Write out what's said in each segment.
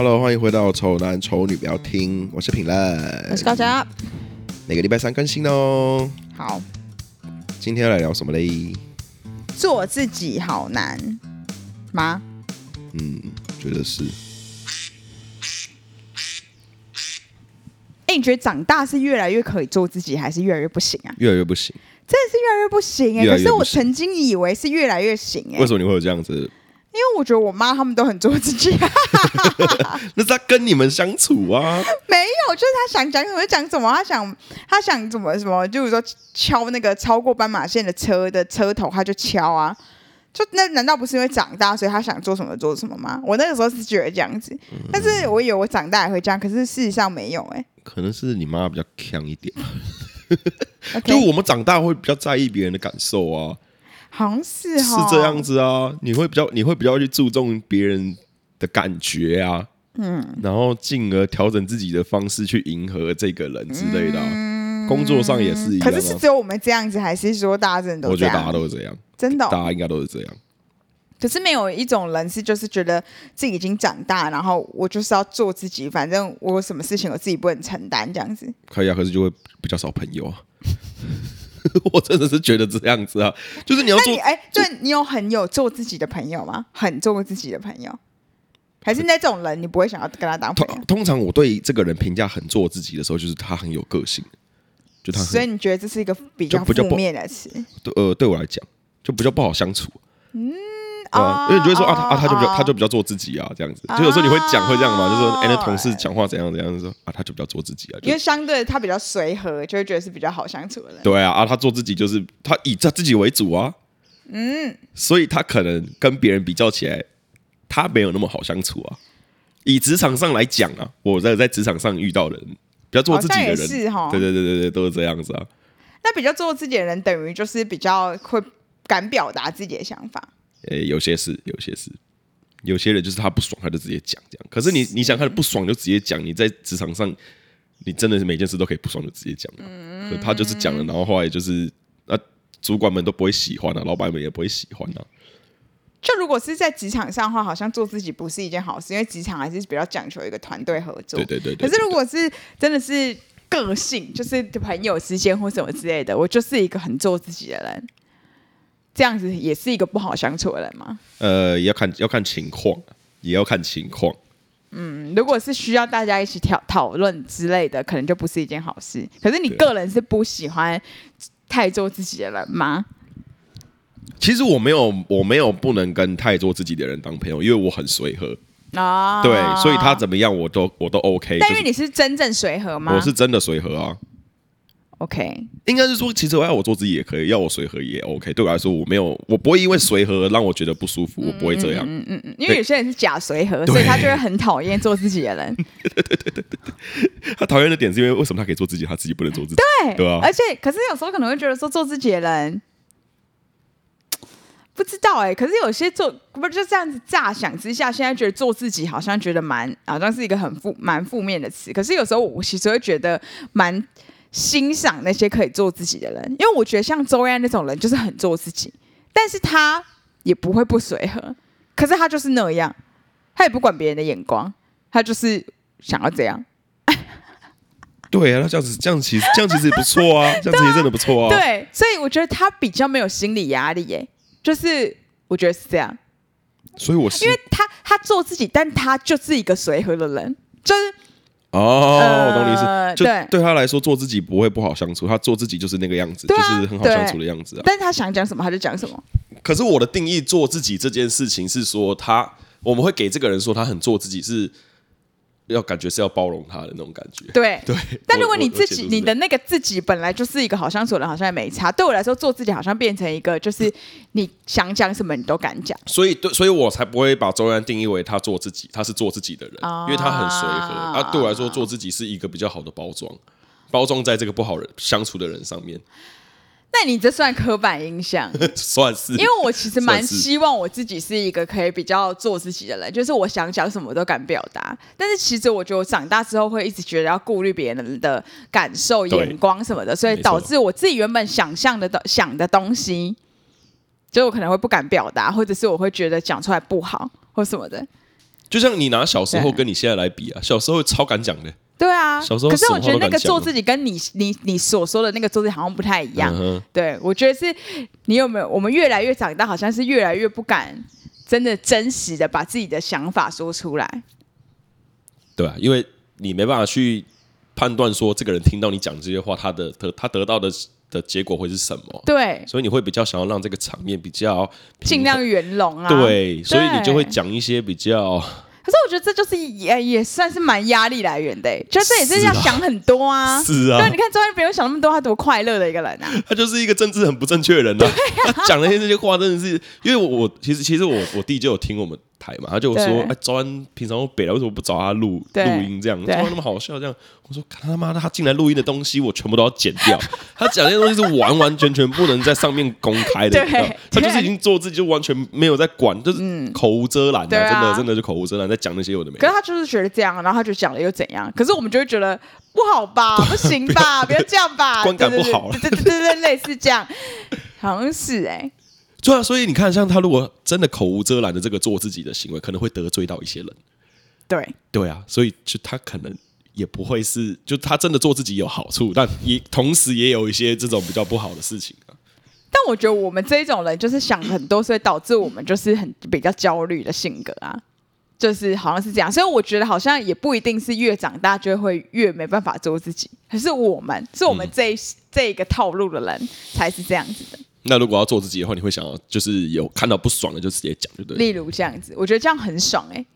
Hello，欢迎回到《丑男丑女》，不要听，我是品乐，我是高佳，每个礼拜三更新哦。好，今天要来聊什么嘞？做自己好难吗？嗯，觉得是。哎，你觉得长大是越来越可以做自己，还是越来越不行啊？越来越不行，真的是越来越不行哎、欸！可是我曾经以为是越来越行哎、欸。为什么你会有这样子？因为我觉得我妈他们都很做自己，那是他跟你们相处啊？没有，就是他想讲什么就讲什么，他想他想怎么什么，就是说敲那个超过斑马线的车的车头，他就敲啊。就那难道不是因为长大，所以他想做什么做什么吗？我那个时候是觉得这样子，但是我以为我长大也会这样，可是事实上没有哎、欸。可能是你妈比较强一点，就我们长大会比较在意别人的感受啊。好像是是这样子啊，你会比较你会比较去注重别人的感觉啊，嗯，然后进而调整自己的方式去迎合这个人之类的、啊。嗯、工作上也是一样、啊。可是是只有我们这样子，还是说大家真的都？我觉得大家都是这样，真的、哦，大家应该都是这样。可是没有一种人是就是觉得自己已经长大，然后我就是要做自己，反正我有什么事情我自己不能承担这样子。可以啊，可是就会比较少朋友啊。我真的是觉得这样子啊，就是你要做，哎，就你有很有做自己的朋友吗？很做自己的朋友，还是那种人你不会想要跟他当朋友？通，通常我对这个人评价很做自己的时候，就是他很有个性，就他。所以你觉得这是一个比较负面的词？对，呃，对我来讲就比较不好相处。嗯。啊，因为你就会说啊，啊，他就比较，他就比较做自己啊，这样子。就有时候你会讲会这样嘛，就说哎，那同事讲话怎样怎样，就说啊，他就比较做自己啊。因为相对他比较随和，就会觉得是比较好相处的人。对啊，啊，他做自己就是他以他自己为主啊。嗯。所以他可能跟别人比较起来，他没有那么好相处啊。以职场上来讲啊，我在在职场上遇到的人，比较做自己的人，是哈，对对对对对，都是这样子啊。那比较做自己的人，等于就是比较会敢表达自己的想法。诶、欸，有些事，有些事，有些人就是他不爽，他就直接讲这样。可是你，你想他的不爽就直接讲，你在职场上，你真的是每件事都可以不爽就直接讲。嗯，他就是讲了，然后后来就是啊，主管们都不会喜欢啊，老板们也不会喜欢啊。就如果是在职场上的话，好像做自己不是一件好事，因为职场还是比较讲求一个团队合作。对对对，对，对，对。可是如果是真的是个性，就是朋友之间或什么之类的，我就是一个很做自己的人。这样子也是一个不好相处的人吗？呃，要看要看情况，也要看情况。嗯，如果是需要大家一起讨讨论之类的，可能就不是一件好事。可是你个人是不喜欢太做自己的人吗？其实我没有，我没有不能跟太做自己的人当朋友，因为我很随和啊。对，所以他怎么样我都我都 OK。但因为你是真正随和吗？我是真的随和啊。OK，应该是说，其实我要我做自己也可以，要我随和也 OK。对我来说，我没有，我不会因为随和而让我觉得不舒服，我不会这样。嗯嗯嗯，因为有些人是假随和，所以他就会很讨厌做自己的人。对对对对对，他讨厌的点是因为为什么他可以做自己，他自己不能做自己？对对啊。而且，可是有时候可能会觉得说做自己的人不知道哎，可是有些做不是就这样子乍想之下，现在觉得做自己好像觉得蛮好像是一个很负蛮负面的词。可是有时候我其实会觉得蛮。欣赏那些可以做自己的人，因为我觉得像周安那种人就是很做自己，但是他也不会不随和，可是他就是那样，他也不管别人的眼光，他就是想要这样。对啊，那这样子这样其实这样其实也不错啊，这样子也真的不错啊。对，所以我觉得他比较没有心理压力耶，就是我觉得是这样。所以我是，因为他他做自己，但他就是一个随和的人，就是。哦，我懂你意思。就对他来说，做自己不会不好相处。他做自己就是那个样子，就是很好相处的样子啊。但是他想讲什么，他就讲什么。可是我的定义，做自己这件事情是说，他我们会给这个人说他很做自己是。要感觉是要包容他的那种感觉，对 对。但如果你自己你的那个自己本来就是一个好相处的人，好像也没差。对我来说，做自己好像变成一个，就是 你想讲什么你都敢讲。所以对，所以我才不会把周安定义为他做自己，他是做自己的人，啊、因为他很随和。啊，对我来说，做自己是一个比较好的包装，包装在这个不好人相处的人上面。那你这算刻板印象？算是，因为我其实蛮希望我自己是一个可以比较做自己的人，就是我想讲什么都敢表达。但是其实我觉得我长大之后会一直觉得要顾虑别人的感受、眼光什么的，所以导致我自己原本想象的、想的东西，就我可能会不敢表达，或者是我会觉得讲出来不好或什么的。就像你拿小时候跟你现在来比啊，小时候超敢讲的。对啊，小时候可是我觉得那个做自己跟你你你所说的那个做自己好像不太一样。嗯对，我觉得是你有没有？我们越来越长大，好像是越来越不敢真的真实的把自己的想法说出来。对啊，因为你没办法去判断说这个人听到你讲这些话，他的得他得到的的结果会是什么。对，所以你会比较想要让这个场面比较尽量圆融啊。对，所以你就会对讲一些比较。可是我觉得这就是也也算是蛮压力来源的，就这也是要想很多啊。是啊，对，你看周安不用想那么多，他多快乐的一个人啊。他就是一个政治很不正确的人啊。他讲那些这些话真的是，因为我我其实其实我我弟就有听我们台嘛，他就说哎，周安平常都北来，为什么不找他录录音这样？周安那么好笑这样，我说他妈的，他进来录音的东西我全部都要剪掉。他讲那些东西是完完全全不能在上面公开的，你知道？他就是已经做自己，就完全没有在管，就是口无遮拦啊，真的真的就口无遮拦，在讲那些有的没。可是他就是觉得这样，然后他就讲了又怎样？可是我们就会觉得不好吧，不行吧，不要这样吧，观感不好，对对对对，类似这样，好像是哎。对啊，所以你看，像他如果真的口无遮拦的这个做自己的行为，可能会得罪到一些人。对对啊，所以就他可能也不会是，就他真的做自己有好处，但也同时也有一些这种比较不好的事情啊。但我觉得我们这一种人就是想很多，所以导致我们就是很比较焦虑的性格啊，就是好像是这样。所以我觉得好像也不一定是越长大就会越没办法做自己，可是我们是我们这一、嗯、这一个套路的人才是这样子的。那如果要做自己的话，你会想要就是有看到不爽的就直接讲，对不对？例如这样子，我觉得这样很爽哎、欸，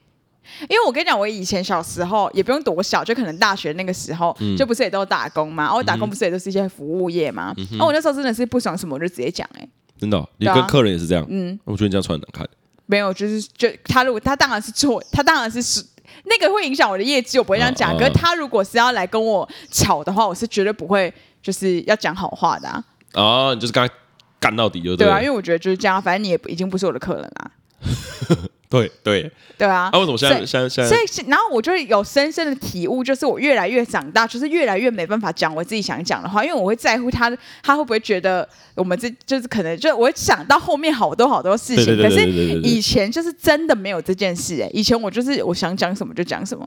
因为我跟你讲，我以前小时候也不用多小，就可能大学那个时候，嗯、就不是也都打工嘛，然后打工不是也都是一些服务业嘛，然后、嗯、哼我那时候真的是不爽什么，我就直接讲哎、欸，真的、哦，你跟客人也是这样？嗯，我觉得你这样穿很难看。没有，就是就他如果他当然是错，他当然是是那个会影响我的业绩，我不会这样讲。啊、可是他如果是要来跟我吵的话，我是绝对不会就是要讲好话的啊。啊，你就是刚才。干到底就对，对啊，因为我觉得就是这样，反正你也已经不是我的客人啦。对对对啊！那为什么现在现在现在？所以然后我就有深深的体悟，就是我越来越长大，就是越来越没办法讲我自己想讲的话，因为我会在乎他，他会不会觉得我们这就是可能就我会想到后面好多好多事情。可是以前就是真的没有这件事哎，以前我就是我想讲什么就讲什么，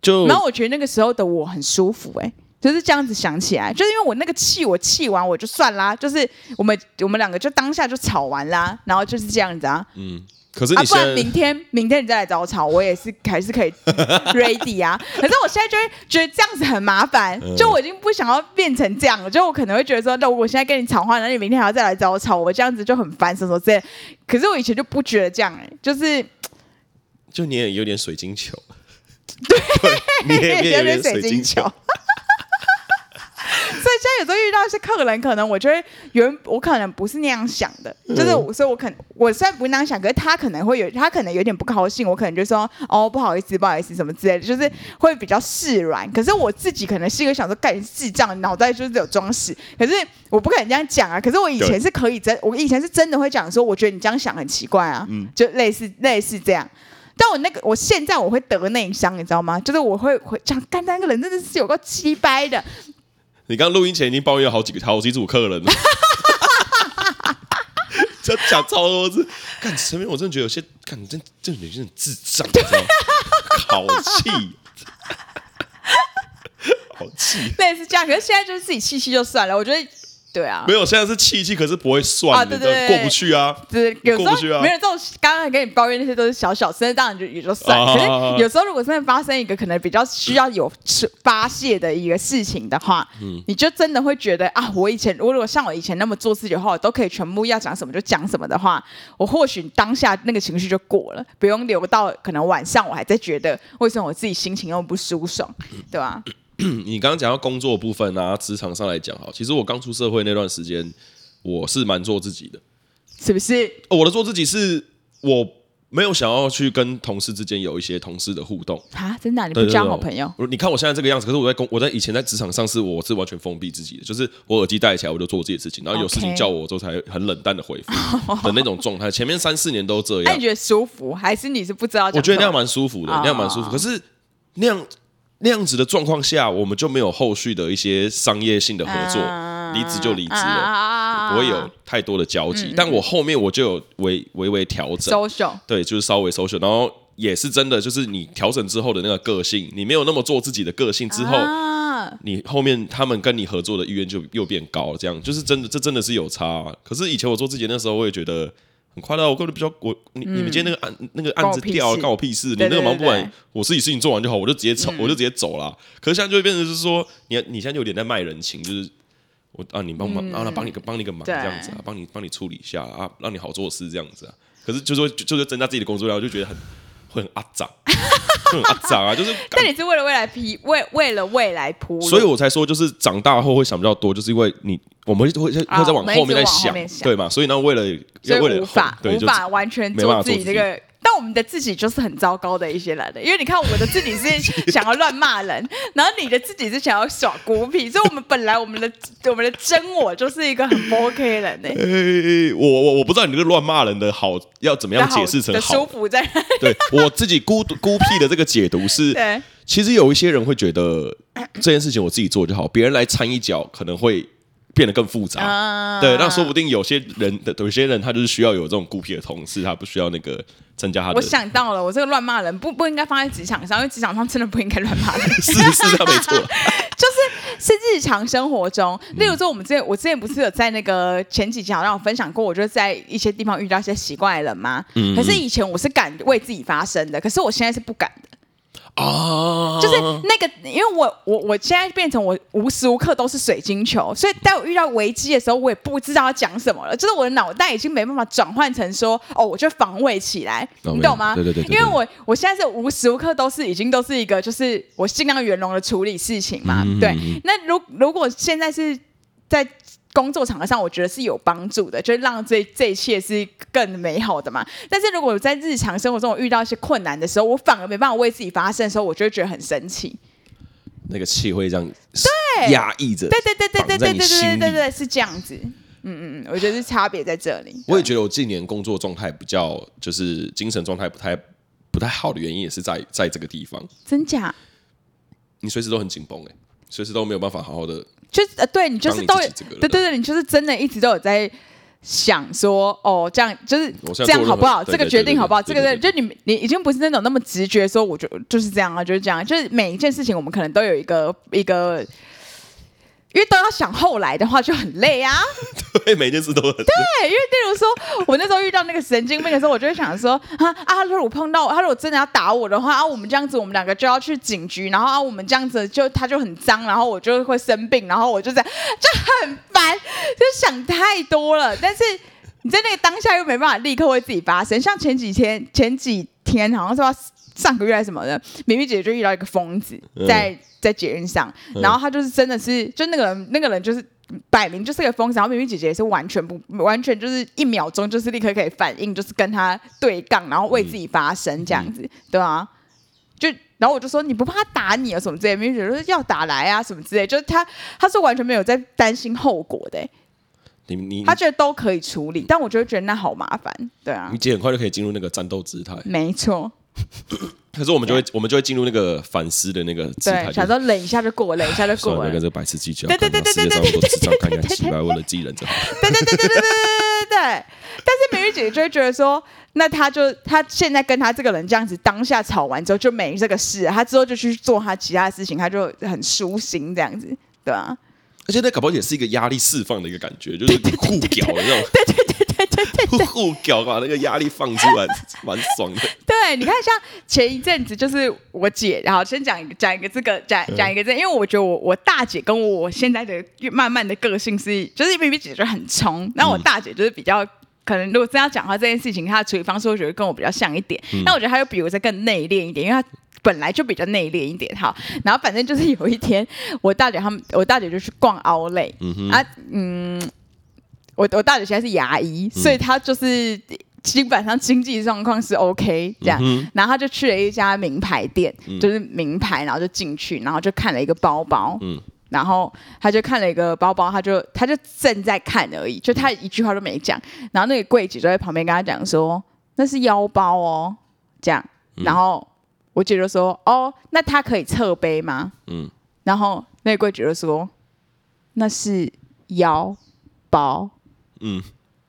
就然后我觉得那个时候的我很舒服哎。就是这样子想起来，就是因为我那个气，我气完我就算啦，就是我们我们两个就当下就吵完啦，然后就是这样子啊。嗯，可是你、啊、不然明天明天你再来找我吵，我也是还是可以 ready 啊。可是我现在就会觉得这样子很麻烦，就我已经不想要变成这样了，就我可能会觉得说，那我现在跟你吵话，那你明天还要再来找我吵，我这样子就很烦，什么之类。可是我以前就不觉得这样、欸，哎，就是就你也有点水晶球，对，你也有点水晶球。所以现在有时候遇到一些客人，可能我觉得原我可能不是那样想的，就是所以我可能我虽然不那样想，可是他可能会有他可能有点不高兴，我可能就说哦不好意思不好意思什么之类的，就是会比较释然。可是我自己可能是一个想说干智障，脑袋就是有装屎，可是我不可能这样讲啊。可是我以前是可以真，我以前是真的会讲说，我觉得你这样想很奇怪啊，就类似类似这样。但我那个我现在我会得内伤，你知道吗？就是我会会讲干那个人真的是有个鸡掰的。你刚录音前已经抱怨好几个、好几组客人了，就讲超多次。看前面我真的觉得有些，看你真这女生很智障，你知道吗？好气，好气。类似这样，可是现在就是自己气气就算了。我觉得。对啊，没有，现在是气气，可是不会算，啊、对对对，过不去啊，对，有时候没有这种，刚刚跟你抱怨那些都是小小事，当然就也就算。啊、可是有时候如果真的发生一个可能比较需要有发泄的一个事情的话，嗯，你就真的会觉得啊，我以前我如果像我以前那么做自己的话，我都可以全部要讲什么就讲什么的话，我或许当下那个情绪就过了，不用留到可能晚上我还在觉得为什么我自己心情又不舒爽，对吧？你刚刚讲到工作部分啊，职场上来讲哈，其实我刚出社会那段时间，我是蛮做自己的，是不是？我的做自己是我没有想要去跟同事之间有一些同事的互动啊，真的、啊？你不交好朋友？你看我现在这个样子，可是我在工，我在以前在职场上是我是完全封闭自己的，就是我耳机戴起来我就做我自己的事情，然后有事情叫我，我之后才很冷淡的回复的那种状态。前面三四年都这样，那你觉得舒服还是你是不知道？我觉得那样蛮舒服的，那样蛮舒服。可是那样。那样子的状况下，我们就没有后续的一些商业性的合作，离职就离职了，不会有太多的交集。但我后面我就有微微微调整，对，就是稍微 social，然后也是真的，就是你调整之后的那个个性，你没有那么做自己的个性之后，啊、你后面他们跟你合作的意愿就又变高，这样就是真的，这真的是有差、啊。可是以前我做自己那时候，我也觉得很快乐，我根本比较我你、嗯、你们今天那个案那个案子掉了，关我屁事，你那个忙不完，我自己事情做完就好，我就直接走，嗯、我就直接走了。可是现在就会变成是说，你你现在就有点在卖人情，就是。我啊，你帮忙，然后他帮你个帮你个忙这样子啊，帮你帮你处理一下啊，让你好做事这样子啊。可是就是说，就是增加自己的工作量，我就觉得很会很阿杂，很阿长啊。就是，但你是为了未来铺，为为了未来铺，所以我才说，就是长大后会想比较多，就是因为你我们会会会再往后面再想，对嘛？所以呢，为了要为了无法无法完全做自己这个。但我们的自己就是很糟糕的一些人的，因为你看我的自己是 想要乱骂人，然后你的自己是想要耍孤僻，所以我们本来我们的我们的真我就是一个很不 OK 的人呢、欸。欸、我我我不知道你这个乱骂人的好要怎么样解释成舒服在。对我自己孤孤僻的这个解读是，对其实有一些人会觉得这件事情我自己做就好，别人来掺一脚可能会。变得更复杂，啊、对，那说不定有些人的有些人他就是需要有这种孤僻的同事，他不需要那个增加他的。我想到了，我这个乱骂人不不应该放在职场上，因为职场上真的不应该乱骂人。是 是，他没错。就是是日常生活中，例如说我们之前我之前不是有在那个前几集好像有分享过，我就在一些地方遇到一些奇怪的人吗？嗯。可是以前我是敢为自己发声的，可是我现在是不敢的。啊，就是那个，因为我我我现在变成我无时无刻都是水晶球，所以当我遇到危机的时候，我也不知道要讲什么了。就是我的脑袋已经没办法转换成说，哦，我就防卫起来，你懂吗？对对对，因为我我现在是无时无刻都是已经都是一个，就是我尽量圆融的处理事情嘛。对，那如如果现在是在。工作场合上，我觉得是有帮助的，就是让这这一切是更美好的嘛。但是如果在日常生活中我遇到一些困难的时候，我反而没办法为自己发声的时候，我就会觉得很生气。那个气会这样对压抑着，对对对对对对对对对对，是这样子。嗯嗯嗯，我觉得是差别在这里。我也觉得我近年工作状态比较，就是精神状态不太不太好的原因，也是在在这个地方。真假？你随时都很紧绷哎，随时都没有办法好好的。就呃，对你就是都，对对对，你就是真的一直都有在想说，哦，这样就是这样好不好？这个决定好不好？这个对，就你你已经不是那种那么直觉说，我就就是这样啊，就是这样，就是每一件事情我们可能都有一个一个。因为都要想后来的话就很累啊，对，每件事都很累。对，因为例如说，我那时候遇到那个神经病的时候，我就会想说，啊啊，如果碰到他，如果真的要打我的话啊，我们这样子，我们两个就要去警局，然后啊，我们这样子就他就很脏，然后我就会生病，然后我就这样就很烦，就想太多了。但是你在那个当下又没办法立刻为自己发声，像前几天前几天好像是说上个月还是什么的，明明姐姐就遇到一个疯子在。嗯。在捷运上，然后她就是真的是，就那个人，那个人就是摆明就是个疯子，然后明明姐姐也是完全不，完全就是一秒钟就是立刻可以反应，就是跟他对杠，然后为自己发声这样子，嗯、对啊，就然后我就说你不怕他打你啊什么之类，明明姐姐说要打来啊什么之类，就是他他是完全没有在担心后果的，你你他觉得都可以处理，但我就会觉得那好麻烦，对啊，你姐很快就可以进入那个战斗姿态，没错。可是我们就会，我们就会进入那个反思的那个姿态，想说冷一下就过，冷一下就过了。那个这个白痴计较，对对对对对对对对对对，看起来奇怪，为了自己忍着。对对对对对对对对对。但是美玉姐姐就会觉得说，那他就他现在跟他这个人这样子，当下吵完之后就没这个事，他之后就去做他其他的事情，他就很舒心这样子，对吧？而且那搞不好也是一个压力释放的一个感觉，就是互屌的那种。对对对对对对，互屌把那个压力放出来，蛮爽的。对，你看，像前一阵子就是我姐，然后先讲一个讲一个这个讲讲一个这个，因为我觉得我我大姐跟我现在的慢慢的个性是，就是明明姐就很冲，然后我大姐就是比较可能，如果真要讲话这件事情，她的处理方式我觉得跟我比较像一点，那、嗯、我觉得她又比我再更内敛一点，因为她。本来就比较内敛一点哈，然后反正就是有一天，我大姐他们，我大姐就去逛奥莱，嗯哼。啊，嗯，我我大姐现在是牙医，嗯、所以她就是基本上经济状况是 OK 这样，嗯、然后她就去了一家名牌店，嗯、就是名牌，然后就进去，然后就看了一个包包，嗯、然后她就看了一个包包，她就她就正在看而已，就她一句话都没讲，然后那个柜姐就在旁边跟她讲说，那是腰包哦，这样，然后。我姐就说：“哦，那他可以侧背吗？”嗯，然后那个柜姐就说：“那是腰包。”嗯，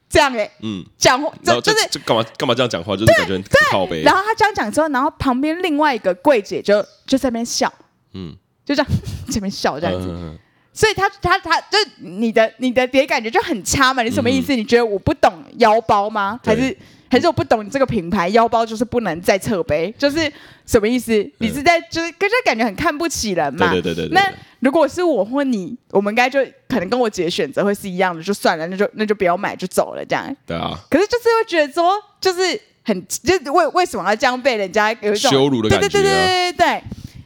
这样哎、欸，嗯，讲话就就是就干嘛干嘛这样讲话，就是感觉很靠背。然后他这样讲之后，然后旁边另外一个柜姐就就在那边笑，嗯，就这样 这边笑这样子。嗯所以他他他就你的你的别感觉就很差嘛？你什么意思？嗯你觉得我不懂腰包吗？对还是还是我不懂你这个品牌腰包就是不能再侧背？就是什么意思？你是在就是跟就感觉很看不起人嘛？对对对对对那如果是我或你，我们应该就可能跟我姐的选择会是一样的，就算了，那就那就不要买就走了这样。对啊，可是就是会觉得说，就是很就是为为什么要这样被人家有一种羞辱的感觉啊对对对对对对。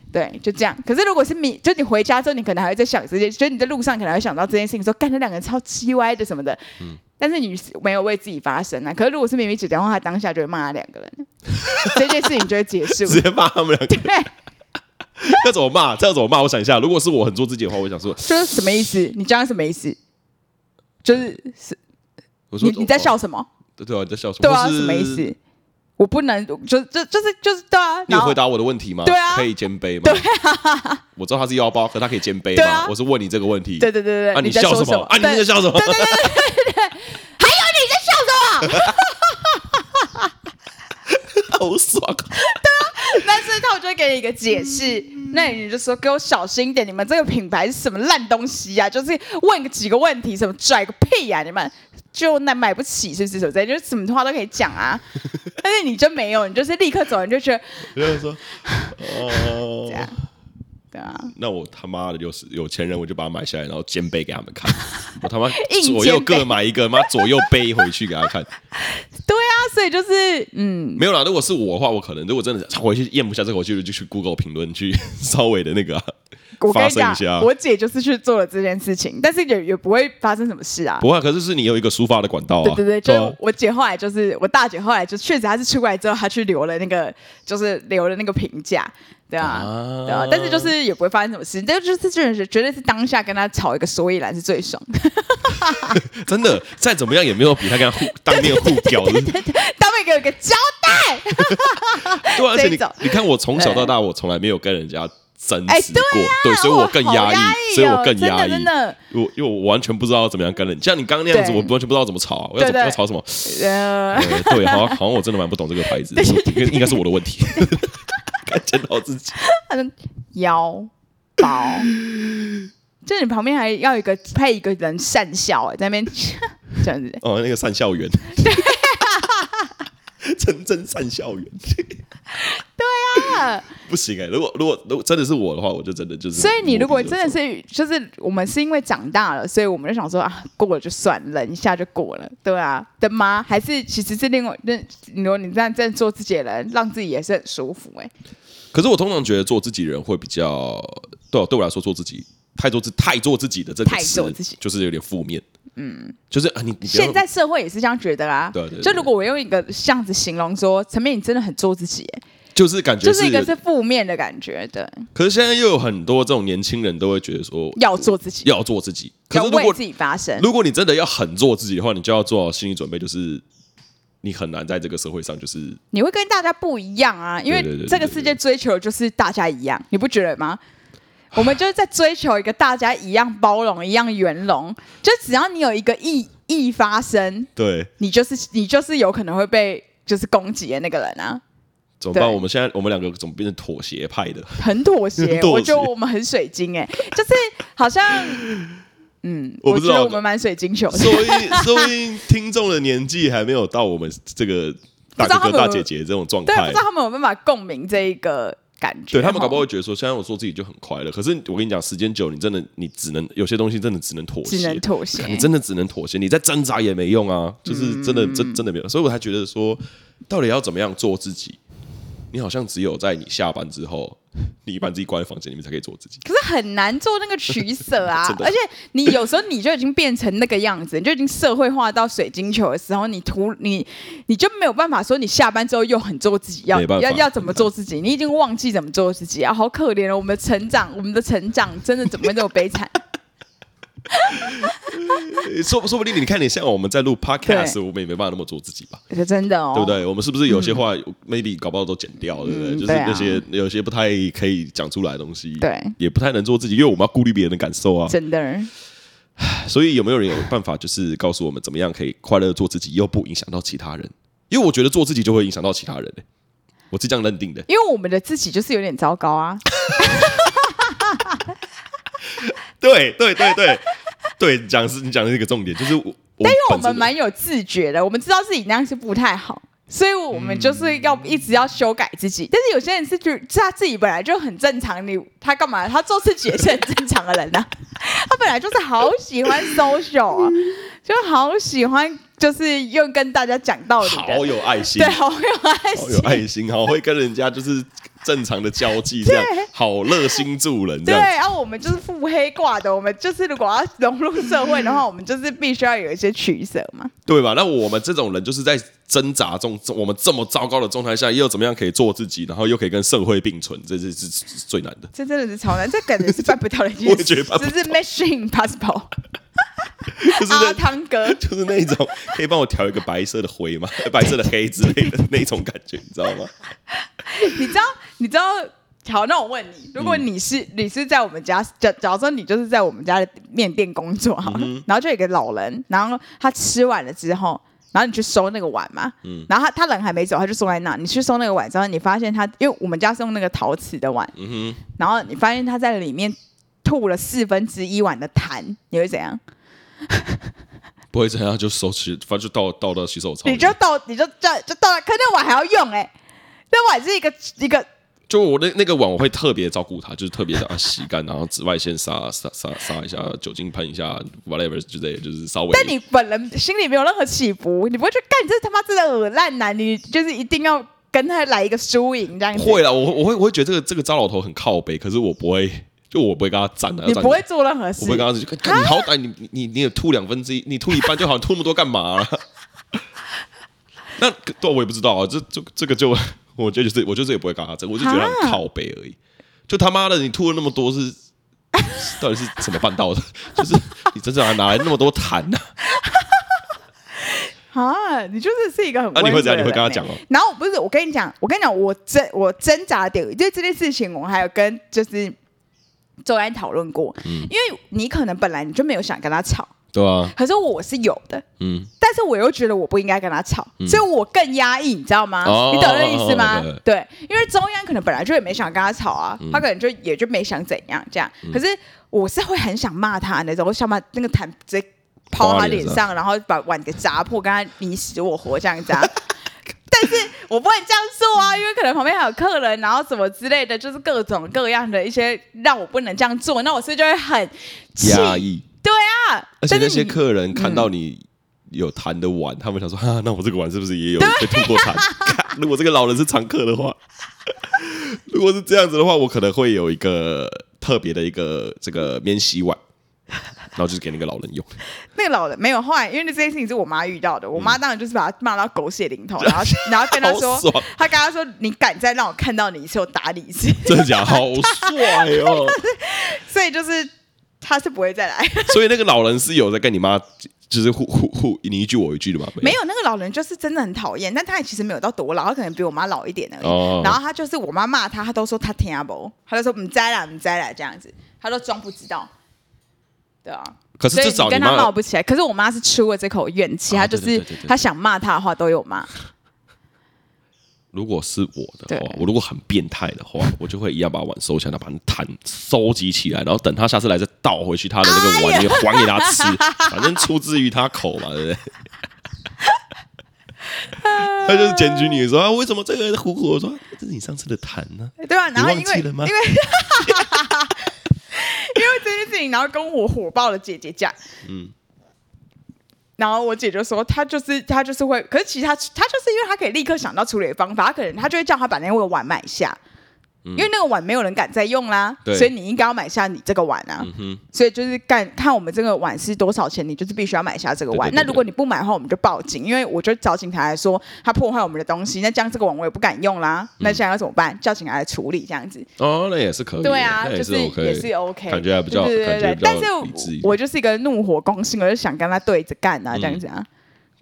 对，就这样。可是如果是你，就你回家之后，你可能还会在想这件，就你在路上可能会想到这件事情，说干那两个人超鸡歪的什么的。嗯。但是你没有为自己发声啊。可是如果是咪咪姐的话，她当下就会骂他两个人，这件事情就会结束。直接骂他们两个。对。要怎么骂？这要怎么骂？我想一下，如果是我很做自己的话，我想说，就是什么意思？你讲什么意思？就是是，我说你你在笑什么？对对啊，你在笑什么？对啊，什么意思？我不能，就就就是就是对啊。你有回答我的问题吗？对啊，可以肩背吗？对啊。我知道他是腰包，可他可以肩背吗？我是问你这个问题。对对对对。啊，你笑什么？啊，你在笑什么？对对对对对。还有你在笑什么？好爽。对啊，但是他我就会给你一个解释，那你就说给我小心一点，你们这个品牌是什么烂东西呀？就是问个几个问题，什么拽个屁呀？你们。就那买不起，是不是？所以就是什么话都可以讲啊，但是你就没有，你就是立刻走，你就觉得，就是说，哦，这样，对啊。那我他妈的就是有钱人，我就把它买下来，然后肩背给他们看。我他妈左右各买一个，妈左右背回去给他看。对啊，所以就是嗯，没有啦。如果是我的话，我可能如果真的回去咽不下这口气，就去 Google 评论去稍微的那个、啊。我跟你讲，我姐就是去做了这件事情，但是也也不会发生什么事啊。不会，可是是你有一个抒发的管道啊。对对对，就我姐后来就是我大姐后来就确实她是出来之后，她去留了那个，就是留了那个评价，对啊，对啊。但是就是也不会发生什么事，但就是就是绝对是当下跟他吵一个所以然是最爽的。真的，再怎么样也没有比他跟他互 当面互飙，对对对，当面给我一个交代。对，而且你你看，我从小到大，我从来没有跟人家。争执过，欸对，啊、对，所以我更压抑，抑，所以我更压抑。真的，我因为我完全不知道怎么样跟人，像你刚刚那样子，我完全不知道怎么吵啊！我要怎么要吵什么？呃，对，好像好像我真的蛮不懂这个牌子，应应该是我的问题。检讨自己。腰包，就你旁边还要一个配一个人善笑，哎，在那边这样子。哦，那个善笑员。真真善笑员。对啊，不行哎、欸！如果如果如果真的是我的话，我就真的就是。所以你如果真的是，就是我们是因为长大了，所以我们就想说啊，过了就算了，忍一下就过了，对啊，的吗？还是其实是另外那，如果你这样这样做自己的人，让自己也是很舒服哎、欸。可是我通常觉得做自己人会比较，对对我来说做自己太做自太做自己的这个词，就是有点负面。嗯，就是啊，你你现在社会也是这样觉得啦。对对，对。就如果我用一个这样子形容说，陈铭你真的很做自己、欸，就是感觉是就是一个是负面的感觉，对。可是现在又有很多这种年轻人都会觉得说，要做自己，要做自己，可是如果为自己发声。如果你真的要很做自己的话，你就要做好心理准备，就是你很难在这个社会上，就是你会跟大家不一样啊，因为这个世界追求就是大家一样，你不觉得吗？我们就是在追求一个大家一样包容、一样圆融，就只要你有一个异异发生，对，你就是你就是有可能会被就是攻击的那个人啊。怎么办？我们现在我们两个怎么变成妥协派的？很妥协，我觉得我们很水晶哎、欸，就是好像嗯，我不知道我觉得我们蛮水晶球的。所以所以听众的年纪还没有到我们这个大哥哥大姐姐这种状态，对，不知道他们有没有办法共鸣这一个。感觉对他们搞不好会觉得说，现在我做自己就很快乐。可是我跟你讲，时间久，你真的你只能有些东西真的只能妥协，只能妥协，你真的只能妥协。你再挣扎也没用啊，就是真的真真的没有。所以我才觉得说，到底要怎么样做自己？你好像只有在你下班之后，你把自己关在房间里面才可以做自己。可是很难做那个取舍啊！而且你有时候你就已经变成那个样子，你就已经社会化到水晶球的时候，你图你你就没有办法说你下班之后又很做自己，要要要怎么做自己？你已经忘记怎么做自己啊！好可怜哦，我们的成长，我们的成长真的怎么会那么悲惨？说说不定你看，你像我们在录 podcast，我们也没办法那么做自己吧？真的哦，对不对？我们是不是有些话、嗯、maybe 搞不好都剪掉，对不对？嗯、就是那些、啊、有些不太可以讲出来的东西，对，也不太能做自己，因为我们要顾虑别人的感受啊。真的，所以有没有人有办法，就是告诉我们怎么样可以快乐做自己，又不影响到其他人？因为我觉得做自己就会影响到其他人、欸、我是这样认定的。因为我们的自己就是有点糟糕啊。对对对对对，讲是你讲的是一个重点，就是我，但因为我们蛮有自觉的，我们知道自己那样是不太好。所以我们就是要一直要修改自己，但是有些人是觉得他自己本来就很正常，你他干嘛？他做自己也是很正常的人呢、啊。他本来就是好喜欢 social 啊，就好喜欢就是用跟大家讲道理，好有爱心，对，好有爱心，好有爱心，好会跟人家就是。正常的交际，这样好热心助人。对，然后我们就是腹黑挂的，我们就是如果要融入社会的话，我们就是必须要有一些取舍嘛，对吧？那我们这种人就是在挣扎中，我们这么糟糕的状态下，又怎么样可以做自己，然后又可以跟社会并存？这是是最难的。这真的是超难，这感觉是办不到的一件事。我觉得这是 machine possible。就是阿汤哥，就是那种可以帮我调一个白色的灰吗？白色的黑之类的那种感觉，你知道吗？你知道？你知道？好，那我问你，如果你是、嗯、你是在我们家，假假如说你就是在我们家的面店工作好了，嗯、然后就有一个老人，然后他吃完了之后，然后你去收那个碗嘛，嗯、然后他他人还没走，他就坐在那，你去收那个碗之后，你发现他，因为我们家是用那个陶瓷的碗，然后你发现他在里面吐了四分之一碗的痰，你会怎样？不会怎样，就收起，反正就倒倒到洗手槽。你就倒，你就这样就倒了。可那碗还要用哎、欸，那碗是一个一个。就我那那个碗，我会特别照顾它，就是特别的洗干，然后紫外线杀杀杀杀一下，酒精喷一下，whatever 之类的，就是稍微。但你本人心里没有任何起伏，你不会去干，你这他妈真的恶烂男，你就是一定要跟他来一个输赢这样子。会啦，我我会我会觉得这个这个糟老头很靠背，可是我不会。就我不会跟他站的，你不会做任何事。我不会跟他站，看你好歹你你你也吐两分之一，你吐一半就好，吐那么多干嘛？那对，我也不知道啊。这这这个就，我觉得就是，我就是也不会跟他争，我就觉得很靠背而已。就他妈的，你吐了那么多是，到底是怎么办到的？就是你真正还拿来那么多痰呢？啊，你就是是一个很那、啊、你会怎样？你会跟他讲哦。然后不是，我跟你讲，我跟你讲，我挣我挣扎点，就这件事情，我还有跟就是。周安讨论过，嗯，因为你可能本来你就没有想跟他吵，对啊，可是我是有的，嗯，但是我又觉得我不应该跟他吵，嗯、所以我更压抑，你知道吗？哦、你懂这意思吗？哦、对，对，因为中央可能本来就也没想跟他吵啊，嗯、他可能就也就没想怎样这样，嗯、可是我是会很想骂他那种，我想把那个痰直接抛他脸上，然后把碗给砸破，跟他你死我活这样子。但是我不会这样做啊，因为可能旁边还有客人，然后什么之类的，就是各种各样的一些让我不能这样做，那我是不是就会很压抑。对啊，而且那些客人看到你有弹的碗，嗯、他们想说：哈，那我这个碗是不是也有被吐过痰？如果这个老人是常客的话，如果是这样子的话，我可能会有一个特别的一个这个免洗碗。然后就是给那个老人用，那个老人没有后来，因为那这件事情是我妈遇到的，我妈当然就是把他骂到狗血淋头，然后 然后跟他说，他跟他说，你敢再让我看到你一次，我打你一次，真的假的？好帅哦！所以就是他是不会再来，所以那个老人是有在跟你妈就是互互互你一句我一句的嘛？没有，那个老人就是真的很讨厌，但他也其实没有到多老，他可能比我妈老一点而已。哦、然后他就是我妈骂他，他都说他听不，他就说你栽了，你栽了这样子，他都装不知道。对啊，可是至少你跟他闹不起来。可是我妈是出了这口怨气，她就是她想骂他的话都有骂。如果是我的话，我如果很变态的话，我就会一样把碗收起来，把痰收集起来，然后等他下次来再倒回去他的那个碗里面还给他吃，反正出自于他口嘛，对不对？他就是检举你说啊，为什么这个糊糊？我说这是你上次的痰呢？对啊，然后你忘记了吗？因为因为这件事情，然后跟我火爆的姐姐讲，嗯，然后我姐就说，她就是她就是会，可是其实她她就是因为她可以立刻想到处理的方法，她可能她就会叫她把那个碗买下。因为那个碗没有人敢再用啦，所以你应该要买下你这个碗啊。嗯、所以就是干看我们这个碗是多少钱，你就是必须要买下这个碗。对对对对，那如果你不买的话，我们就报警，因为我就找警察来说他破坏我们的东西。那这样这个碗我也不敢用啦。嗯、那现在要怎么办？叫警察来处理这样子。哦，那也是可以。对啊，就是也是 OK，感觉还比较对对对对。但是我就是一个怒火攻心，我就想跟他对着干啊，这样子啊。嗯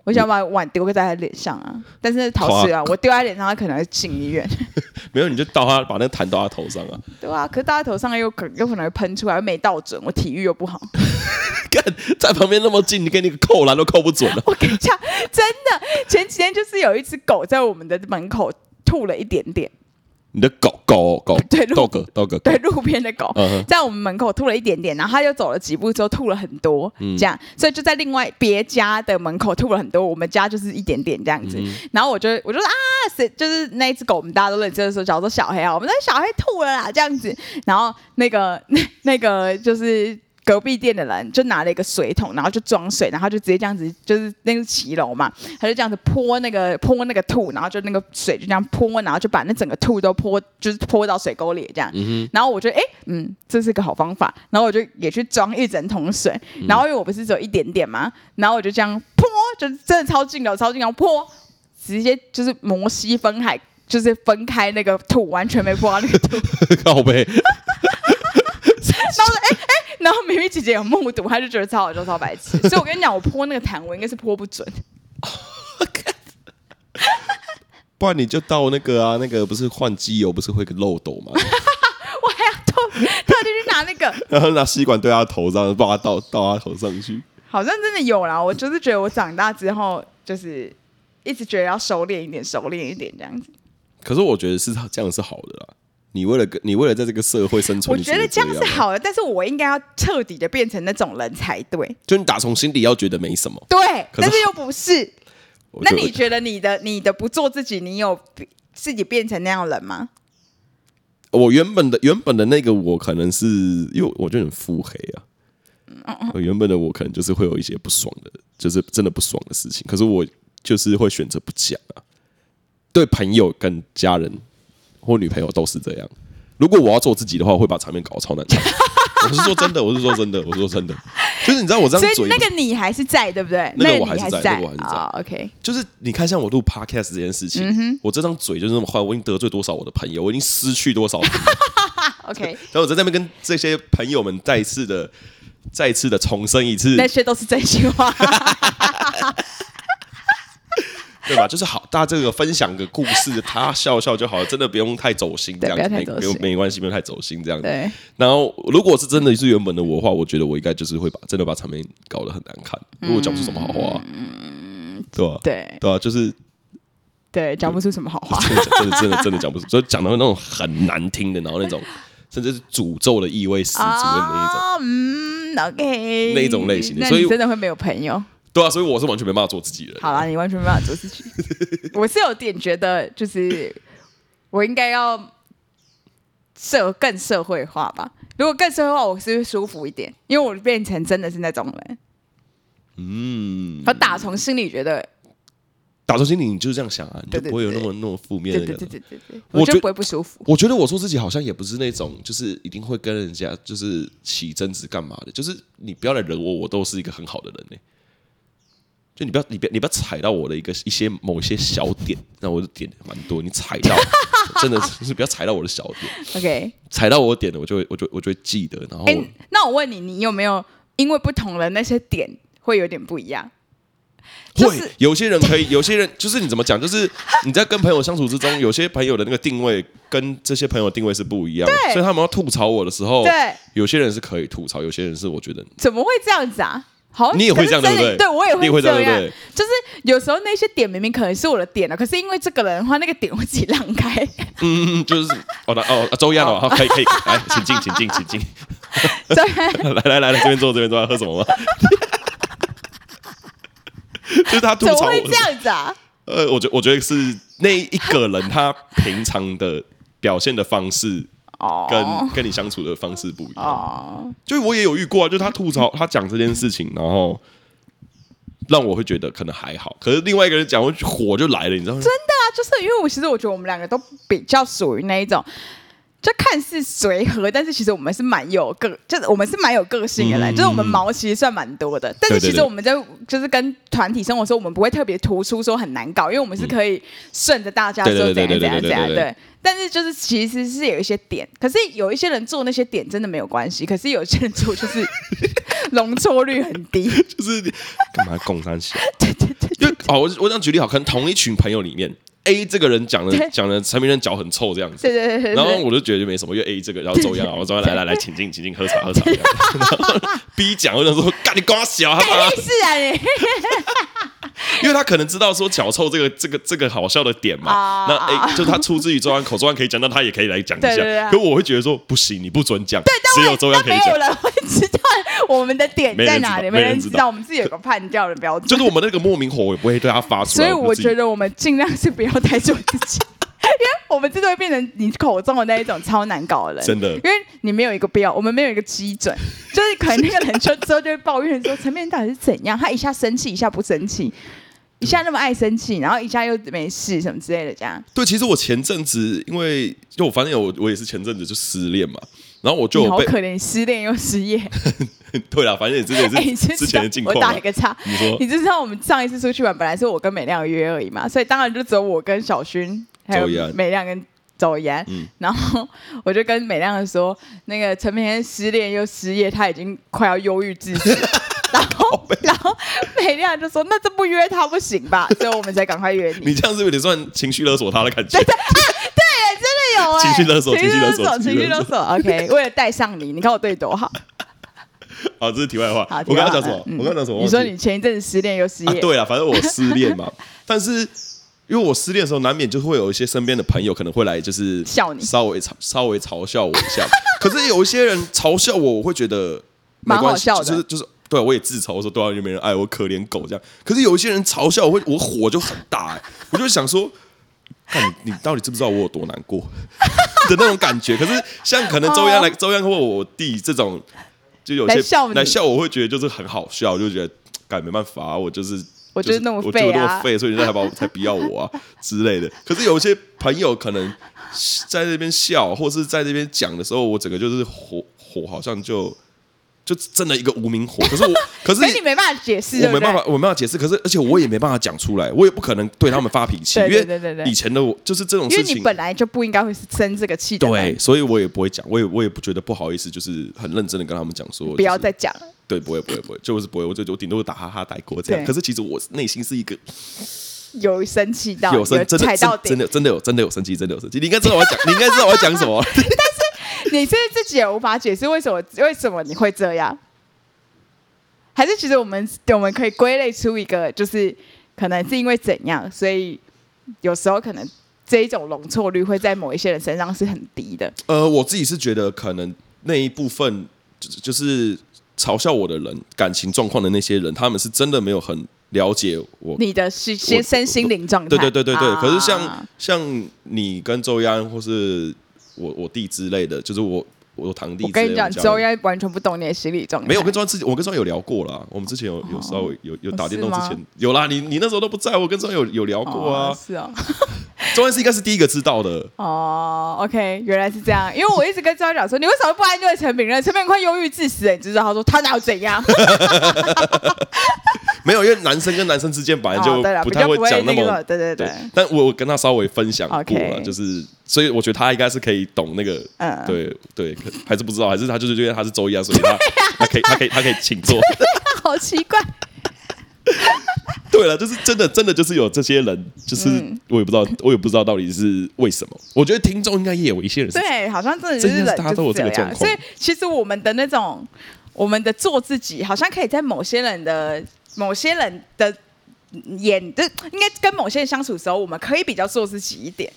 我想把碗丢在他脸上啊，但是陶瓷啊，我丢在脸上，他可能会进医院。没有，你就倒他，把那个痰倒他头上啊。对啊，可是倒他头上又可又可能会喷出来，又没倒准，我体育又不好。看在旁边那么近，你给你个扣篮都扣不准了。我跟你讲，真的，前几天就是有一只狗在我们的门口吐了一点点。你的狗狗狗 对 dog 对路边的狗嗯在我们门口吐了一点点，然后他又走了几步之后吐了很多，这样，所以就在另外别家的门口吐了很多，我们家就是一点点这样子。然后我就我就说啊，谁就是那一只狗，我们大家都认真的时候，叫做小黑啊，我们说小黑吐了啦，这样子。然后那个那 那个就是。隔壁店的人就拿了一个水桶，然后就装水，然后就直接这样子，就是那个骑楼嘛，他就这样子泼那个泼那个兔，然后就那个水就这样泼，然后就把那整个兔都泼，就是泼到水沟里这样。嗯、然后我觉得，哎，嗯，这是个好方法。然后我就也去装一整桶水，然后因为我不是只有一点点嘛，然后我就这样泼，就真的超近的，超近，然后泼，直接就是摩西分海，就是分开那个土，完全没泼到那个土。然后说，哎哎。然后明明姐姐有目睹，她就觉得超好笑、超白痴。所以我跟你讲，我泼那个痰，我应该是泼不准。不然你就到那个啊，那个不是换机油不是会个漏斗吗？我还要特特地去拿那个，然后拿吸管对他头上，把它倒倒他头上去。好像真的有啦，我就是觉得我长大之后，就是一直觉得要收敛一点，收敛一点这样子。可是我觉得是这样是好的啦。你为了你为了在这个社会生存，我觉得这样是好的，但是我应该要彻底的变成那种人才对。就你打从心底要觉得没什么，对，可是但是又不是。那你觉得你的你的不做自己，你有自己变成那样人吗？我原本的原本的那个我可能是因为我觉得很腹黑啊。嗯嗯。原本的我可能就是会有一些不爽的，就是真的不爽的事情，可是我就是会选择不讲啊。对朋友跟家人。或女朋友都是这样。如果我要做自己的话，我会把场面搞得超难看。我是说真的，我是说真的，我是说真的。就是你知道我这样嘴，所以那个你还是在，对不对？那个我还是在，那个我还是在。Oh, OK，就是你看，像我录 Podcast 这件事情，嗯、我这张嘴就是那么坏，我已经得罪多少我的朋友，我已经失去多少。OK，然后我在那边跟这些朋友们再一次的、再一次的重申一次，那些都是真心话。对吧？就是好，大家这个分享个故事，他笑笑就好了，真的不用太走心，这样子没没没关系，不用太走心这样子。对。然后，如果是真的是原本的我的话，我觉得我应该就是会把真的把场面搞得很难看。如果讲不出什么好话，嗯，对吧？对对啊，就是对，讲不出什么好话，真的真的真的真的讲不出，所以讲到那种很难听的，然后那种 甚至是诅咒的意味十足的那一种，嗯，OK，那一种类型的，所以真的会没有朋友。对啊，所以我是完全没办法做自己人。好啦，你完全没办法做自己。我是有点觉得，就是我应该要社更社会化吧。如果更社会化，我是不是舒服一点？因为我变成真的是那种人。嗯，我打从心里觉得，打从心里你就是这样想啊，你就不会有那么那么负面的。对对对对对，我就不会不舒服。我觉得我做自己好像也不是那种，就是一定会跟人家就是起争执干嘛的。就是你不要来惹我，我都是一个很好的人呢、欸。就你不要，你不要，你不要踩到我的一个一些某些小点，那我的点蛮多，你踩到 真的是不要踩到我的小点。OK，踩到我点的，我就会，我就，我就会记得。然后、欸，那我问你，你有没有因为不同的那些点会有点不一样？会，有些人可以，有些人就是你怎么讲，就是你在跟朋友相处之中，有些朋友的那个定位跟这些朋友定位是不一样，对所以他们要吐槽我的时候，对，有些人是可以吐槽，有些人是我觉得怎么会这样子啊？好，你也会这样对不对？对我也会这样，对对就是有时候那些点明明可能是我的点了，可是因为这个人的话，那个点会自己让开。嗯嗯，就是哦哦，周一样哦，好，可以可以，来，请进，请进，请进。对，来来来来，这边坐，这边坐，要喝什么吗？就是他吐槽我，怎么会这样子啊？呃，我觉我觉得是那一个人他平常的表现的方式。跟跟你相处的方式不一样，oh. 就我也有遇过啊，就他吐槽他讲这件事情，然后让我会觉得可能还好，可是另外一个人讲，火就来了，你知道吗？真的啊，就是因为我其实我觉得我们两个都比较属于那一种。就看似随和，但是其实我们是蛮有个，就是我们是蛮有个性的人，嗯、就是我们毛其实算蛮多的。但是其实我们在就是跟团体生活的时候，我们不会特别突出说很难搞，因为我们是可以顺着大家说怎样怎样怎样。对，但是就是其实是有一些点，可是有一些人做那些点真的没有关系，可是有些人做就是 容错率很低，就是干嘛共三起？对 对对，对，哦，我我这样举例好，可能同一群朋友里面。A 这个人讲的讲的陈明仁脚很臭这样子，对对对，对，然后我就觉得就没什么，因为 A 这个，然后周央啊，我说来来来，请进请进，喝茶喝茶。然后 B 讲，我就说干你瓜小，他妈 是啊你。因为他可能知道说脚臭这个这个这个好笑的点嘛，啊、那哎，就他出自于周安口，周安可以讲，那他也可以来讲一下。对对对啊、可我会觉得说不行，你不准讲，对只有周安可以讲。没有人会知道我们的点在哪里，没人知道，我们自己有个判调的标准。就是我们那个莫名火，我也不会对他发出来。所以我觉得我们尽量是不要太做自己，因为我们这都会变成你口中的那一种超难搞的人。真的，因为你没有一个标，我们没有一个基准，就是可能那个人就之后就会抱怨说陈面到底是怎样，他一下生气，一下不生气。一下那么爱生气，然后一下又没事什么之类的，这样。对，其实我前阵子，因为就我发现我我也是前阵子就失恋嘛，然后我就好可怜，失恋又失业。对啦，反正也是也是之前的境况。我打一个叉，你说，你就知道我们上一次出去玩，本来是我跟美亮约而已嘛，所以当然就只有我跟小薰，还有美亮跟周岩。嗯。然后我就跟美亮说，那个陈明失恋又失业，他已经快要忧郁自死。然后，然后美亮就说：“那这不约他不行吧？” 所以我们才赶快约你。你这样是不是有点算情绪勒索他的感觉？对对，对，真的有 情绪勒索，情绪勒索，情绪勒索。OK，为了带上你，你看我对你多好。好，这是题外话。我刚刚讲什么？我刚刚讲什么？你说你前一阵子失恋又失业。对啊，反正我失恋嘛。但是因为我失恋的时候，难免就会有一些身边的朋友可能会来，就是笑你，稍微嘲稍微嘲笑我一下。可是有一些人嘲笑我，我会觉得蛮好笑的，就是就是。对，我也自嘲，我说对啊就没人爱我，可怜狗这样。可是有一些人嘲笑我，会我火就很大哎，我就想说，看你你到底知不知道我有多难过 的那种感觉？可是像可能周央来，周央或我弟这种，就有些来笑，来笑我会觉得就是很好笑，就觉得哎没办法，我就是我就是那么废啊，我就那么废，所以人家才把我才不要我啊之类的。可是有些朋友可能在那边笑，或是在那边讲的时候，我整个就是火火好像就。就真的一个无名火，可是我，可是你没办法解释，我没办法，我没办法解释。可是，而且我也没办法讲出来，我也不可能对他们发脾气，因为以前的我就是这种事情，因为你本来就不应该会生这个气的，对，所以我也不会讲，我也我也不觉得不好意思，就是很认真的跟他们讲说，不要再讲，对，不会不会不会，就是不会，我就我顶多打哈哈带过这样。可是其实我内心是一个有生气到有生真的真的真的有真的有生气，真的有生气。你应该知道我要讲，你应该知道我要讲什么，你是自己也无法解释为什么为什么你会这样。还是其实我们我们可以归类出一个，就是可能是因为怎样，所以有时候可能这一种容错率会在某一些人身上是很低的。呃，我自己是觉得可能那一部分就是就是嘲笑我的人，感情状况的那些人，他们是真的没有很了解我你的心身心灵状态。对对对对对。啊、可是像像你跟周央或是我我弟之类的，就是我。我堂弟，我跟你讲，周应该完全不懂你的心理状态。没有，我跟周安之前，我跟周安有聊过了。我们之前有有稍微有有打电动之前有啦。你你那时候都不在，我跟周安有有聊过啊。是啊，周安是应该是第一个知道的。哦，OK，原来是这样。因为我一直跟周安讲说，你为什么不安慰陈炳任？陈炳任快忧郁致死，你知道？他说他哪有怎样？没有，因为男生跟男生之间本来就不太会讲那么，对对对。但我跟他稍微分享过了，就是。所以我觉得他应该是可以懂那个，嗯，对对，还是不知道，还是他就是因为他是周一啊，所以他 他可以他可以他可以请坐，好奇怪。对了，就是真的真的就是有这些人，就是我也不知道，我也不知道到底是为什么。我觉得听众应该也有一些人，对，好像真的就是大家都有这个状况。所以其实我们的那种，我们的做自己，好像可以在某些人的某些人的眼，就应该跟某些人相处的时候，我们可以比较做自己一点。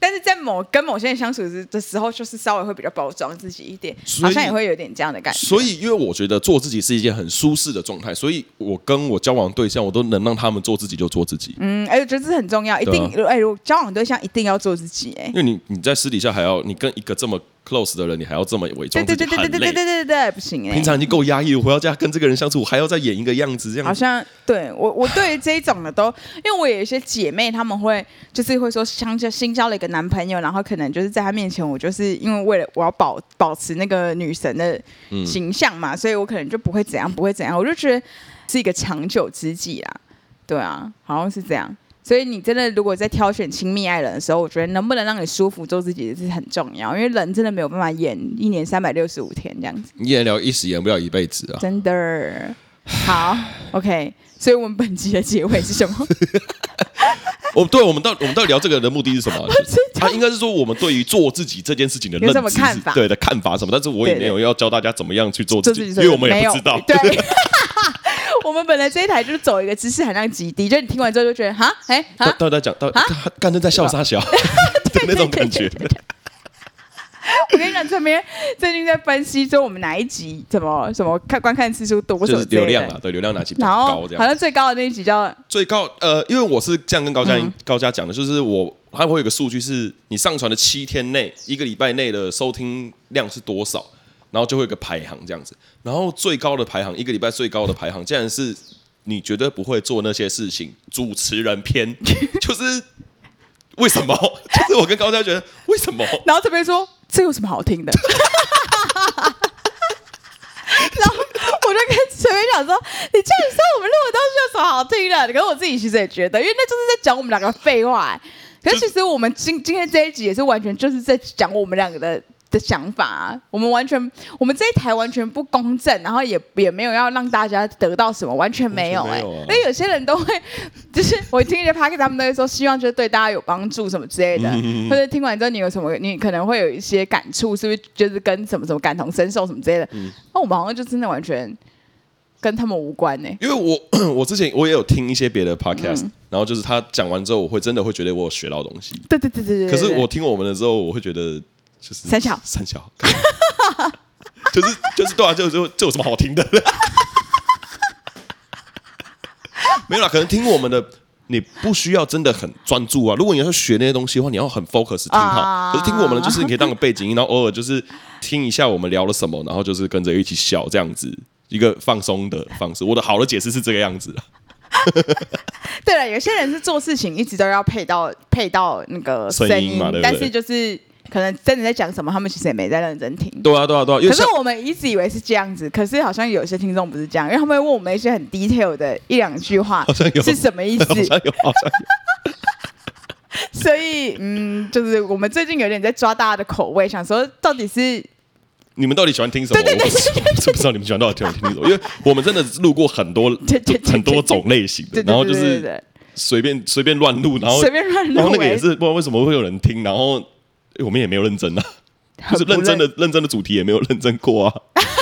但是在某跟某些人相处的时候，就是稍微会比较包装自己一点，好像也会有点这样的感觉。所以，因为我觉得做自己是一件很舒适的状态，所以我跟我交往对象，我都能让他们做自己就做自己。嗯，哎，我觉得这很重要，一定哎，交往对象一定要做自己，哎，因为你你在私底下还要你跟一个这么。Close 的人，你还要这么伪装自己，对对对对对对对对，不行哎！平常已经够压抑我，回到家跟这个人相处，还要再演一个样子，这样好像对我我对于这一种的都，因为我有一些姐妹，她们会就是会说，相交新交了一个男朋友，然后可能就是在他面前，我就是因为为了我要保保持那个女神的形象嘛，嗯、所以我可能就不会怎样，不会怎样，我就觉得是一个长久之计啊。对啊，好像是这样。所以你真的如果在挑选亲密爱人的时候，我觉得能不能让你舒服做自己是很重要，因为人真的没有办法演一年三百六十五天这样子。演了一时，演不了一辈子啊！真的。好，OK。所以我们本集的结尾是什么？我对我们到我们到底聊这个的目的是什么？他、啊、应该是说我们对于做自己这件事情的认知有什么看法？对的看法什么？但是我也没有要教大家怎么样去做自己，因为我们也不知道。对，我们本来这一台就是走一个知识含量极低，就你听完之后就觉得哈，哎，到底在讲，到底刚才在笑啥笑？对 那种感觉。我跟你讲，这边最近在分析说我们哪一集怎么什么看观看次数多，就是流量啊，对流量哪集比较高这样。好像最高的那一集叫最高呃，因为我是这样跟高嘉高嘉讲的，就是我还会有个数据，是你上传的七天内，一个礼拜内的收听量是多少，然后就会有个排行这样子。然后最高的排行，一个礼拜最高的排行，竟然是你绝对不会做那些事情，主持人篇，就是为什么？就是我跟高嘉觉得为什么？然后这边说。这有什么好听的？然后我就跟陈伟讲说：“你这样说我们录的东西有什么好听的？”可是我自己其实也觉得，因为那就是在讲我们两个废话。可是其实我们今今天这一集也是完全就是在讲我们两个的。的想法、啊，我们完全，我们这一台完全不公正，然后也也没有要让大家得到什么，完全没有哎、欸。因为有些人都会，就是我听一些 podcast 他们都会说，希望就是对大家有帮助什么之类的，嗯、或者听完之后你有什么，你可能会有一些感触，是不是就是跟什么什么感同身受什么之类的？那、嗯、我们好像就真的完全跟他们无关呢、欸。因为我 我之前我也有听一些别的 podcast，、嗯、然后就是他讲完之后，我会真的会觉得我有学到东西。对对对对对。可是我听我们的之后，我会觉得。就是三小三小，就是就是对啊，就就这有什么好听的？没有啦，可能听我们的，你不需要真的很专注啊。如果你要学那些东西的话，你要很 focus 听好。Uh、可是听我们的，就是你可以当个背景音，然后偶尔就是听一下我们聊了什么，然后就是跟着一起笑，这样子一个放松的方式。我的好的解释是这个样子。对了，有些人是做事情一直都要配到配到那个声音嘛，对不对？但是就是。可能真的在讲什么，他们其实也没在认真听。对啊，对啊，对啊。可是我们一直以为是这样子，可是好像有些听众不是这样，因为他们会问我们一些很 detail 的一两句话，好像有是什么意思？好像有，好像有。所以，嗯，就是我们最近有点在抓大家的口味，想说到底是你们到底喜欢听什么？对对对，我不知道你们喜欢到底听听什么，因为我们真的录过很多 很多种类型的，然后就是随便随便乱录，然后随便乱录，然后那个也是不知道为什么会有人听，然后。我们也没有认真啊，就是认真的认真的主题也没有认真过啊，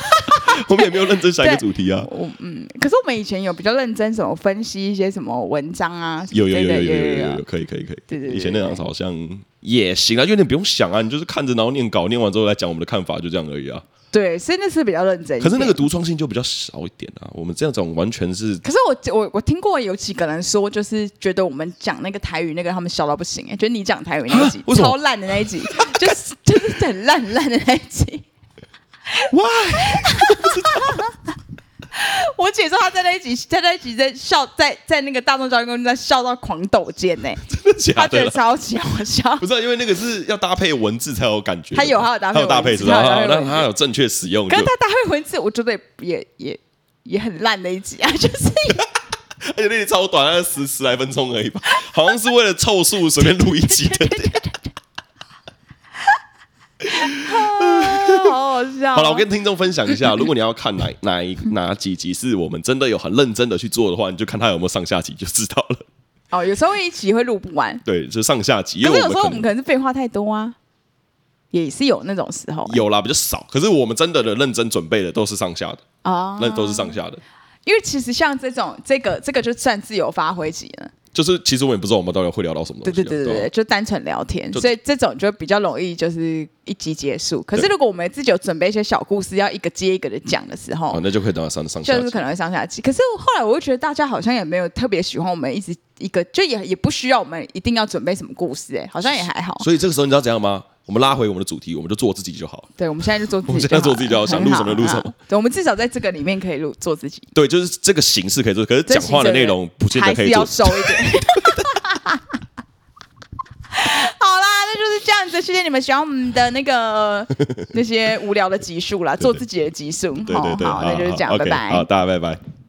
我们也没有认真想一个主题啊。我嗯，可是我们以前有比较认真什么分析一些什么文章啊，有有有有有有有有可以可以可以，对对，以前那样子好像也行啊，因为你不用想啊，你就是看着然后念稿，念完之后来讲我们的看法，就这样而已啊。对，所以那是比较认真。可是那个独创性就比较少一点啊。我们这样种完全是……可是我我我听过有几个人说，就是觉得我们讲那个台语那个他们笑到不行哎、欸，觉得你讲台语那一集超烂的那一集，就是就是很烂很烂的那一集。Why？我姐说她在那一集，在那一集在笑，在在那个大众教育公司在笑到狂抖肩呢、欸，真的假的？她觉得超级好笑。不是、啊、因为那个是要搭配文字才有感觉。她有，她有搭配，她有搭配，是吧？那她有正确使用。可是他搭配文字，我觉得也也也很烂的一集啊，就是。而且那集超短，十十来分钟而已吧，好像是为了凑数随便录一集的。好好笑。好了，我跟听众分享一下，如果你要看哪哪一哪几集是我们真的有很认真的去做的话，你就看他有没有上下集就知道了。哦，有时候一集会录不完。对，就上下集。可是有时候我们可能是废话太多啊，也是有那种时候。有啦，比较少。可是我们真的的认真准备的都是上下的啊，那都是上下的。因为其实像这种这个这个就算自由发挥集了。就是其实我也不知道我们到底会聊到什么东西。对对对对对，就单纯聊天，所以这种就比较容易就是一集结束。可是如果我们自己有准备一些小故事，要一个接一个的讲的时候，那就可以等到上上下。就是可能会上下集。可是后来我又觉得大家好像也没有特别喜欢我们一直一个，就也也不需要我们一定要准备什么故事，哎，好像也还好。所以这个时候你知道怎样吗？我们拉回我们的主题，我们就做自己就好。对，我们现在就做自己。我们现在做自己就好，想录什么录什么。对，我们至少在这个里面可以录做自己。对，就是这个形式可以做，可是讲话的内容不见得可以做。收一点。好啦，那就是这样子。谢谢你们喜欢我们的那个那些无聊的集数啦，做自己的集数。对对对，好，那就是这样，拜拜。好，大家拜拜。